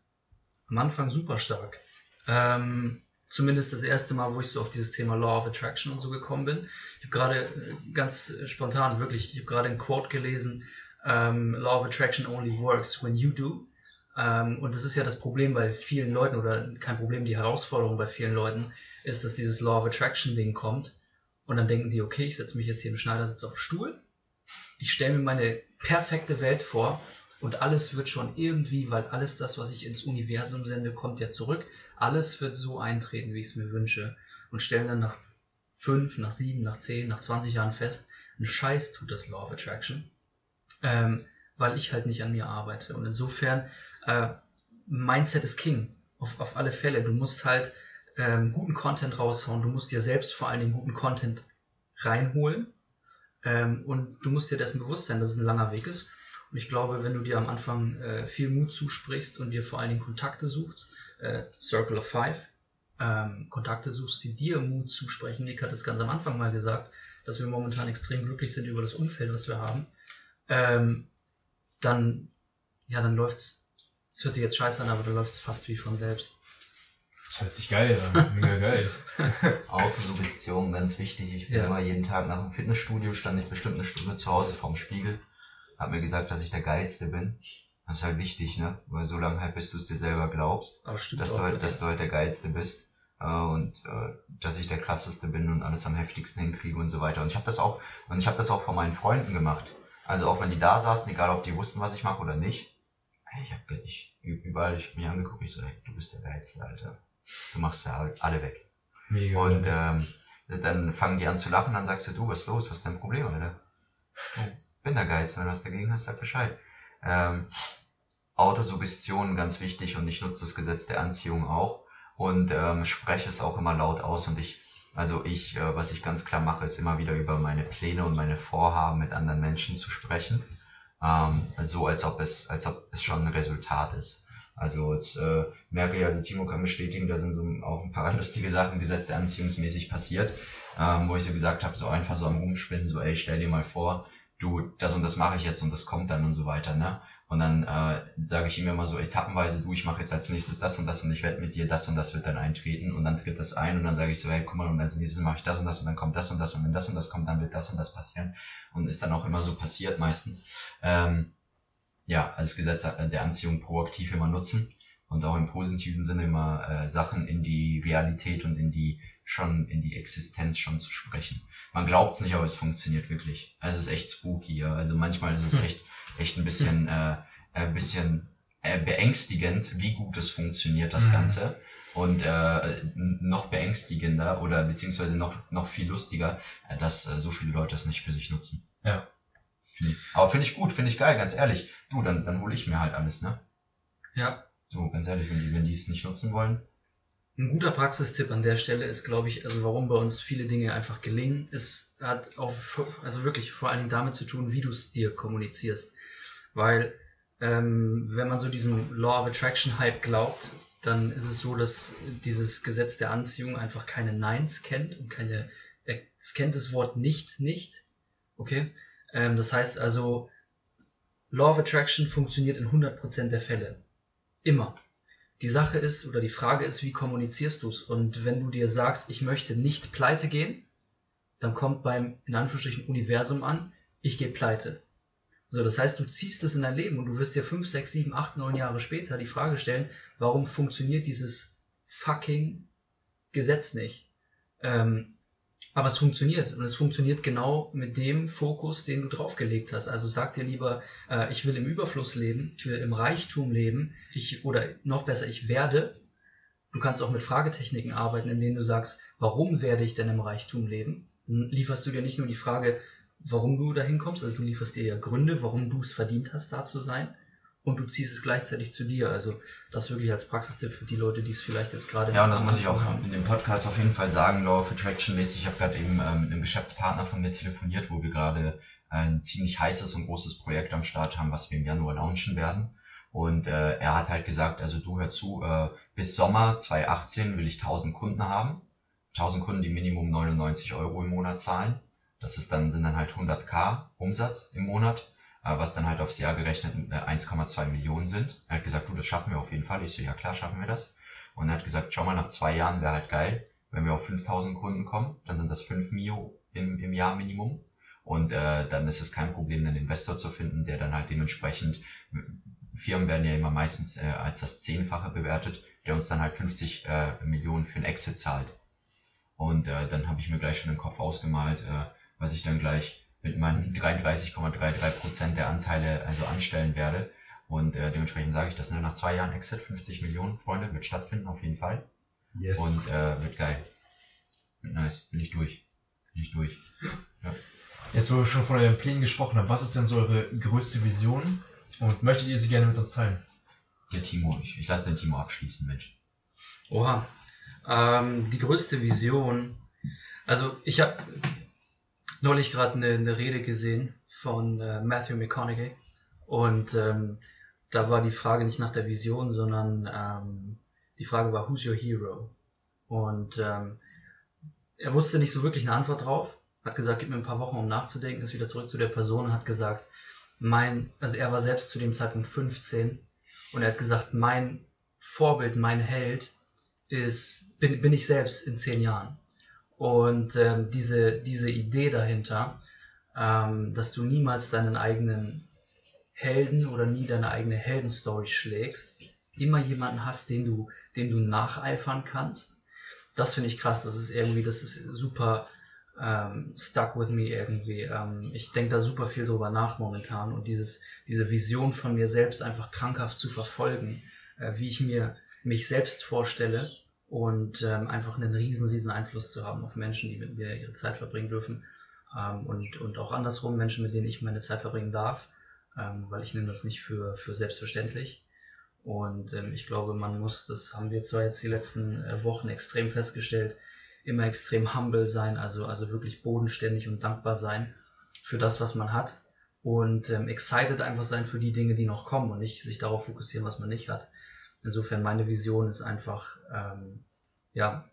Am Anfang super stark. Ähm, zumindest das erste Mal, wo ich so auf dieses Thema Law of Attraction und so gekommen bin. Ich habe gerade äh, ganz spontan, wirklich, ich habe gerade ein Quote gelesen, ähm, Law of Attraction only works when you do. Ähm, und das ist ja das Problem bei vielen Leuten, oder kein Problem, die Herausforderung bei vielen Leuten, ist, dass dieses Law of Attraction Ding kommt und dann denken die, okay, ich setze mich jetzt hier im Schneidersitz auf den Stuhl, ich stelle mir meine perfekte Welt vor und alles wird schon irgendwie, weil alles das, was ich ins Universum sende, kommt ja zurück. Alles wird so eintreten, wie ich es mir wünsche. Und stellen dann nach fünf, nach sieben, nach zehn, nach 20 Jahren fest, ein Scheiß tut das Law of Attraction. Ähm, weil ich halt nicht an mir arbeite. Und insofern, äh, Mindset ist King. Auf, auf alle Fälle. Du musst halt ähm, guten Content raushauen. Du musst dir selbst vor allen Dingen guten Content reinholen. Ähm, und du musst dir dessen bewusst sein, dass es ein langer Weg ist. Und ich glaube, wenn du dir am Anfang äh, viel Mut zusprichst und dir vor allen Dingen Kontakte suchst, äh, Circle of Five, ähm, Kontakte suchst, die dir Mut zusprechen. Nick hat es ganz am Anfang mal gesagt, dass wir momentan extrem glücklich sind über das Umfeld, was wir haben. Ähm, dann, ja, dann läuft's, es hört sich jetzt scheiße an, aber dann läuft's fast wie von selbst. Das hört sich geil an, mega geil. [laughs] Autosuggestion, ganz wichtig. Ich bin Ja. immer jeden Tag nach dem Fitnessstudio, stand ich bestimmt eine Stunde zu Hause vorm Spiegel, hab mir gesagt, dass ich der Geilste bin. Das ist halt wichtig, ne? Weil so lange halt, bis du es dir selber glaubst, stimmt dass du, halt, ja. dass du halt der Geilste bist. Äh, und äh, dass ich der krasseste bin und alles am heftigsten hinkriege und so weiter. Und ich habe das auch, und ich habe das auch von meinen Freunden gemacht. Also auch wenn die da saßen, egal ob die wussten, was ich mache oder nicht. Ich habe ich, überall ich hab mich angeguckt, ich so, ey, du bist der Geilste, Alter. Du machst ja alle weg. Mega Und ähm, dann fangen die an zu lachen, dann sagst du, du, was ist los, was ist dein Problem, Alter? Oh, bin der Geiz, wenn du was dagegen hast, sag Bescheid. Ähm, Autosuggestion ganz wichtig und ich nutze das Gesetz der Anziehung auch und ähm, spreche es auch immer laut aus und ich, also ich, äh, was ich ganz klar mache, ist immer wieder über meine Pläne und meine Vorhaben mit anderen Menschen zu sprechen, ähm, so als ob es, als ob es schon ein Resultat ist. Also jetzt äh, merke ich, also Timo kann bestätigen, da sind so auch ein paar [laughs] lustige Sachen Gesetz der Anziehungsmäßig passiert, ähm, wo ich so gesagt habe, so einfach so am Rumspinnen, so ey, stell dir mal vor, du, das und das mache ich jetzt und das kommt dann und so weiter, ne? Und dann äh, sage ich ihm immer so etappenweise, du, ich mache jetzt als nächstes das und das und ich werde mit dir das und das wird dann eintreten und dann tritt das ein und dann sage ich so, hey, guck mal, und als nächstes mache ich das und das und dann kommt das und das und wenn das und das kommt, dann wird das und das passieren und ist dann auch immer so passiert meistens. Ähm, ja, als Gesetz der Anziehung proaktiv immer nutzen und auch im positiven Sinne immer äh, Sachen in die Realität und in die schon in die Existenz schon zu sprechen. Man glaubt es nicht, aber es funktioniert wirklich. Es ist echt spooky, ja. Also manchmal ist es Hm. echt echt ein bisschen äh, ein bisschen äh, beängstigend, wie gut es funktioniert das Mhm. Ganze und äh, noch beängstigender oder beziehungsweise noch noch viel lustiger, äh, dass äh, so viele Leute es nicht für sich nutzen. Ja. Find ich, aber finde ich gut, finde ich geil, ganz ehrlich. Du, dann, dann hole ich mir halt alles, ne? Ja, So, ganz ehrlich, wenn die, wenn die es nicht nutzen wollen. Ein guter Praxistipp an der Stelle ist, glaube ich, also warum bei uns viele Dinge einfach gelingen, ist, hat auch, also wirklich vor allen Dingen damit zu tun, wie du es dir kommunizierst. Weil, ähm, wenn man so diesem Law of Attraction Hype glaubt, dann ist es so, dass dieses Gesetz der Anziehung einfach keine Neins kennt und keine, es kennt das Wort nicht, nicht. Okay? Ähm, das heißt also, Law of Attraction funktioniert in 100% der Fälle. Immer. Die Sache ist oder die Frage ist, wie kommunizierst du es? Und wenn du dir sagst, ich möchte nicht pleite gehen, dann kommt beim in Anführungsstrichen Universum an, ich gehe pleite. So, das heißt, du ziehst es in dein Leben und du wirst dir 5, 6, 7, 8, 9 Jahre später die Frage stellen, warum funktioniert dieses fucking Gesetz nicht? Ähm, aber es funktioniert und es funktioniert genau mit dem Fokus, den du draufgelegt hast. Also sag dir lieber, äh, ich will im Überfluss leben, ich will im Reichtum leben, ich oder noch besser, ich werde. Du kannst auch mit Fragetechniken arbeiten, in denen du sagst, warum werde ich denn im Reichtum leben? Dann lieferst du dir nicht nur die Frage, warum du dahin kommst, also du lieferst dir ja Gründe, warum du es verdient hast, da zu sein. Und du ziehst es gleichzeitig zu dir. Also das wirklich als Praxistipp für die Leute, die es vielleicht jetzt gerade Ja, und das muss ich auch haben. in dem Podcast auf jeden Fall sagen, Law of Attraction mäßig. Ich habe gerade eben ähm, mit einem Geschäftspartner von mir telefoniert, wo wir gerade ein ziemlich heißes und großes Projekt am Start haben, was wir im Januar launchen werden. Und äh, er hat halt gesagt, also du hör zu, äh, bis Sommer 2018 will ich 1000 Kunden haben. 1000 Kunden, die Minimum 99 Euro im Monat zahlen. Das ist dann, sind dann halt 100k Umsatz im Monat, was dann halt aufs Jahr gerechnet äh, 1,2 Millionen sind. Er hat gesagt, du, das schaffen wir auf jeden Fall. Ich so, ja klar, schaffen wir das. Und er hat gesagt, schau mal, nach zwei Jahren wäre halt geil, wenn wir auf 5000 Kunden kommen, dann sind das 5 Mio im, im Jahr Minimum. Und äh, dann ist es kein Problem, einen Investor zu finden, der dann halt dementsprechend, Firmen werden ja immer meistens äh, als das Zehnfache bewertet, der uns dann halt 50 äh, Millionen für einen Exit zahlt. Und äh, dann habe ich mir gleich schon im Kopf ausgemalt, äh, was ich dann gleich mit meinen 33,33% der Anteile also anstellen werde. Und äh, dementsprechend sage ich das, ne, nach zwei Jahren Exit, 50 Millionen, Freunde, wird stattfinden, auf jeden Fall. Yes. Und äh, wird geil. Wird nice, bin ich durch. Bin ich durch. Jetzt, wo wir schon von euren Plänen gesprochen haben, was ist denn so eure größte Vision Und möchtet ihr sie gerne mit uns teilen? Der Timo, ich, ich lasse den Timo abschließen, Mensch. Oha. Ähm, die größte Vision. Also ich habe neulich gerade eine, eine Rede gesehen von äh, Matthew McConaughey und ähm, da war die Frage nicht nach der Vision, sondern ähm, die Frage war, who's your hero? Und ähm, er wusste nicht so wirklich eine Antwort drauf, hat gesagt, gib mir ein paar Wochen, um nachzudenken, ist wieder zurück zu der Person und hat gesagt, mein, also er war selbst zu dem Zeitpunkt 15 und er hat gesagt, mein Vorbild, mein Held ist, bin, bin ich selbst in zehn Jahren. Und ähm, diese, diese Idee dahinter, ähm, dass du niemals deinen eigenen Helden oder nie deine eigene Heldenstory schlägst, immer jemanden hast, den du, dem du nacheifern kannst. Das finde ich krass. Das ist irgendwie, das ist super ähm, stuck with me irgendwie. Ähm, ich denke da super viel drüber nach momentan und dieses, diese Vision von mir selbst einfach krankhaft zu verfolgen, äh, wie ich mir mich selbst vorstelle und ähm, einfach einen riesen, riesen Einfluss zu haben auf Menschen, die mit mir ihre Zeit verbringen dürfen ähm, und, und auch andersrum Menschen, mit denen ich meine Zeit verbringen darf, ähm, weil ich nehme das nicht für, für selbstverständlich. Und ähm, ich glaube, man muss, das haben wir zwar jetzt die letzten äh, Wochen extrem festgestellt, immer extrem humble sein, also, also wirklich bodenständig und dankbar sein für das, was man hat und ähm, excited einfach sein für die Dinge, die noch kommen und nicht sich darauf fokussieren, was man nicht hat. Insofern meine Vision ist einfach, ähm, ja,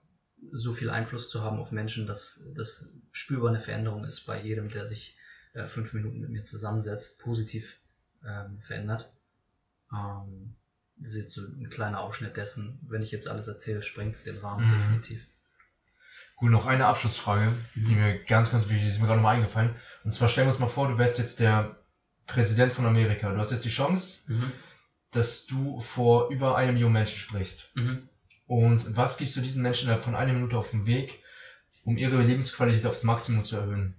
so viel Einfluss zu haben auf Menschen, dass das spürbar eine Veränderung ist bei jedem, der sich äh, fünf Minuten mit mir zusammensetzt, positiv ähm, verändert. Ähm, das ist jetzt so ein kleiner Ausschnitt dessen. Wenn ich jetzt alles erzähle, sprengt es den Rahmen Mhm. definitiv. Gut, noch eine Abschlussfrage, die mir ganz, ganz wichtig ist, die ist mir gerade mal eingefallen. Und zwar stellen wir uns mal vor, du wärst jetzt der Präsident von Amerika. Du hast jetzt die Chance, Mhm. Dass du vor über eine Million Menschen sprichst. Mhm. Und was gibst du diesen Menschen innerhalb von einer Minute auf den Weg, um ihre Lebensqualität aufs Maximum zu erhöhen?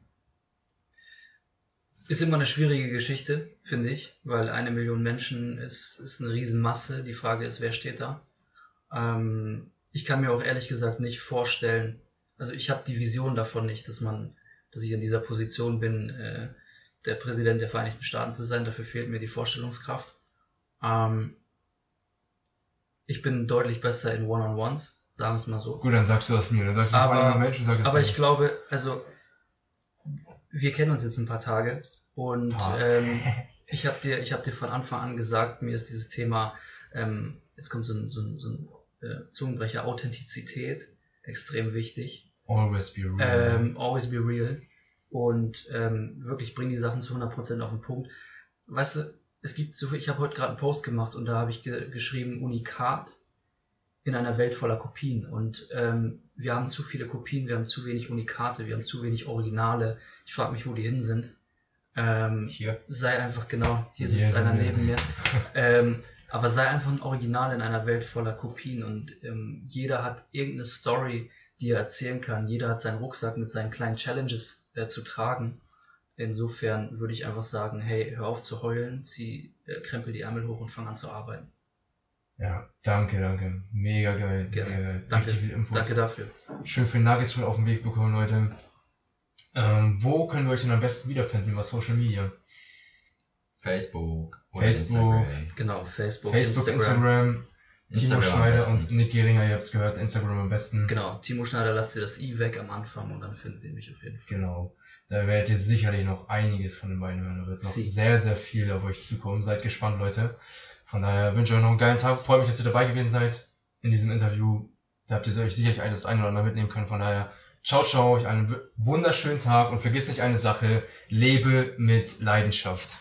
Ist immer eine schwierige Geschichte, finde ich, weil eine Million Menschen ist, ist eine Riesenmasse. Die Frage ist, wer steht da? Ähm, ich kann mir auch ehrlich gesagt nicht vorstellen, also ich habe die Vision davon nicht, dass man, dass ich in dieser Position bin, äh, der Präsident der Vereinigten Staaten zu sein. Dafür fehlt mir die Vorstellungskraft. Ähm, ich bin deutlich besser in One-on-Ones, sagen wir es mal so. Gut, dann sagst du das mir. Dann sagst du Aber- vor Million Menschen, sag es Aber ich glaube, also wir kennen uns jetzt ein paar Tage und Paar. ähm, [laughs] ich habe dir, ich habe dir von Anfang an gesagt, mir ist dieses Thema, ähm, jetzt kommt so ein, so ein, so ein äh, Zungenbrecher, Authentizität extrem wichtig. Always be real. Ähm, always be real und ähm, wirklich bring die Sachen zu 100% auf den Punkt. Weißt du, es gibt so viel, ich habe heute gerade einen Post gemacht und da habe ich ge geschrieben Unikat in einer Welt voller Kopien und ähm, wir haben zu viele Kopien, wir haben zu wenig Unikate, wir haben zu wenig Originale. Ich frage mich, wo die hin sind. Ähm, Hier. sei einfach genau, hier Hier sitzt einer neben mir. [laughs] Ähm, aber sei einfach ein Original in einer Welt voller Kopien und ähm, jeder hat irgendeine Story, die er erzählen kann. Jeder hat seinen Rucksack mit seinen kleinen Challenges äh, zu tragen. Insofern würde ich einfach sagen, hey, hör auf zu heulen, zieh, äh, krempel die Ärmel hoch und fang an zu arbeiten. Ja, danke, danke. Mega geil. Gerne. Mega geil. Danke. Danke dafür. Schön viel Nuggets mit auf den Weg bekommen, Leute. Ähm, wo können wir euch denn am besten wiederfinden über Social Media? Facebook. oder Facebook. Instagram. Genau, Facebook, Facebook, Instagram, Timo Instagram am Schneider und Nick Geringer, ihr habt es gehört, Instagram am besten. Genau, Timo Schneider, lasst dir das i weg am Anfang und dann findet ihr mich auf jeden Fall. Genau. Da werdet ihr sicherlich noch einiges von den beiden hören. Da wird noch Sie. sehr, sehr viel auf euch zukommen. Seid gespannt, Leute. Von daher wünsche ich euch noch einen geilen Tag. Freut mich, dass ihr dabei gewesen seid in diesem Interview. Da habt ihr euch sicherlich alles ein oder andere mitnehmen können. Von daher, ciao, ciao, euch einen wunderschönen Tag und vergiss nicht eine Sache. Lebe mit Leidenschaft.